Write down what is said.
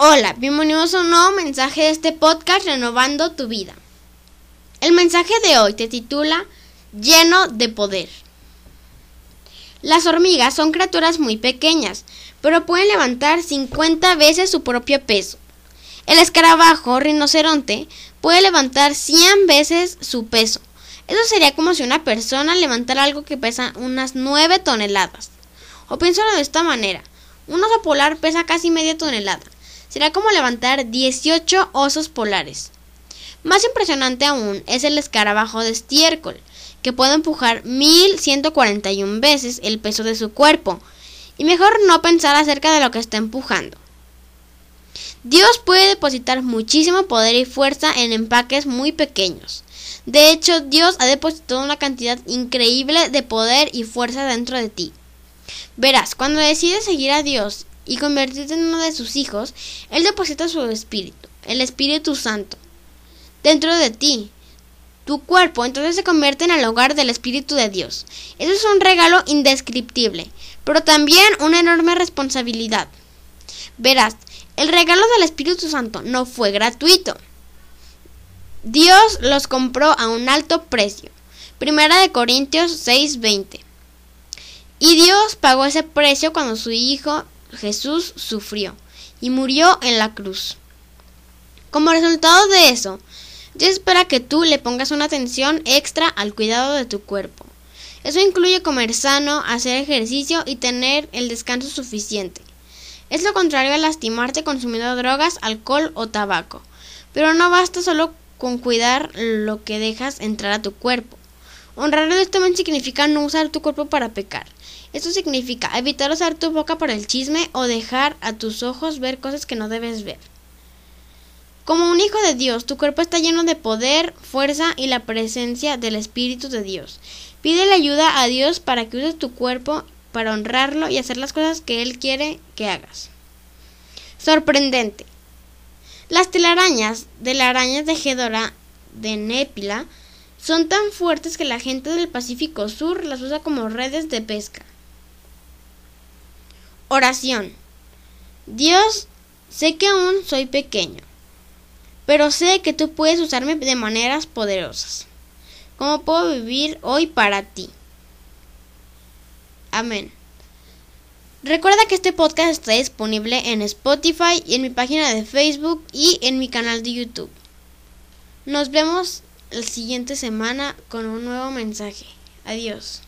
Hola, bienvenidos a un nuevo mensaje de este podcast Renovando tu vida. El mensaje de hoy te titula Lleno de poder. Las hormigas son criaturas muy pequeñas, pero pueden levantar 50 veces su propio peso. El escarabajo rinoceronte puede levantar 100 veces su peso. Eso sería como si una persona levantara algo que pesa unas 9 toneladas. O piénsalo de esta manera. Un oso polar pesa casi media tonelada será como levantar 18 osos polares. Más impresionante aún es el escarabajo de estiércol, que puede empujar 1141 veces el peso de su cuerpo, y mejor no pensar acerca de lo que está empujando. Dios puede depositar muchísimo poder y fuerza en empaques muy pequeños. De hecho, Dios ha depositado una cantidad increíble de poder y fuerza dentro de ti. Verás, cuando decides seguir a Dios y convertirte en uno de sus hijos, Él deposita su espíritu, el Espíritu Santo, dentro de ti. Tu cuerpo entonces se convierte en el hogar del Espíritu de Dios. Eso es un regalo indescriptible, pero también una enorme responsabilidad. Verás, el regalo del Espíritu Santo no fue gratuito. Dios los compró a un alto precio. Primera de Corintios 6:20. Y Dios pagó ese precio cuando su Hijo Jesús sufrió y murió en la cruz. Como resultado de eso, Dios espera que tú le pongas una atención extra al cuidado de tu cuerpo. Eso incluye comer sano, hacer ejercicio y tener el descanso suficiente. Es lo contrario a lastimarte consumiendo drogas, alcohol o tabaco. Pero no basta solo con cuidar lo que dejas entrar a tu cuerpo. Honrar a Dios significa no usar tu cuerpo para pecar. Esto significa evitar usar tu boca para el chisme o dejar a tus ojos ver cosas que no debes ver. Como un hijo de Dios, tu cuerpo está lleno de poder, fuerza y la presencia del Espíritu de Dios. Pide ayuda a Dios para que uses tu cuerpo para honrarlo y hacer las cosas que Él quiere que hagas. Sorprendente. Las telarañas de la araña tejedora de Népila son tan fuertes que la gente del Pacífico Sur las usa como redes de pesca. Oración. Dios, sé que aún soy pequeño, pero sé que tú puedes usarme de maneras poderosas. ¿Cómo puedo vivir hoy para ti? Amén. Recuerda que este podcast está disponible en Spotify y en mi página de Facebook y en mi canal de YouTube. Nos vemos la siguiente semana con un nuevo mensaje. Adiós.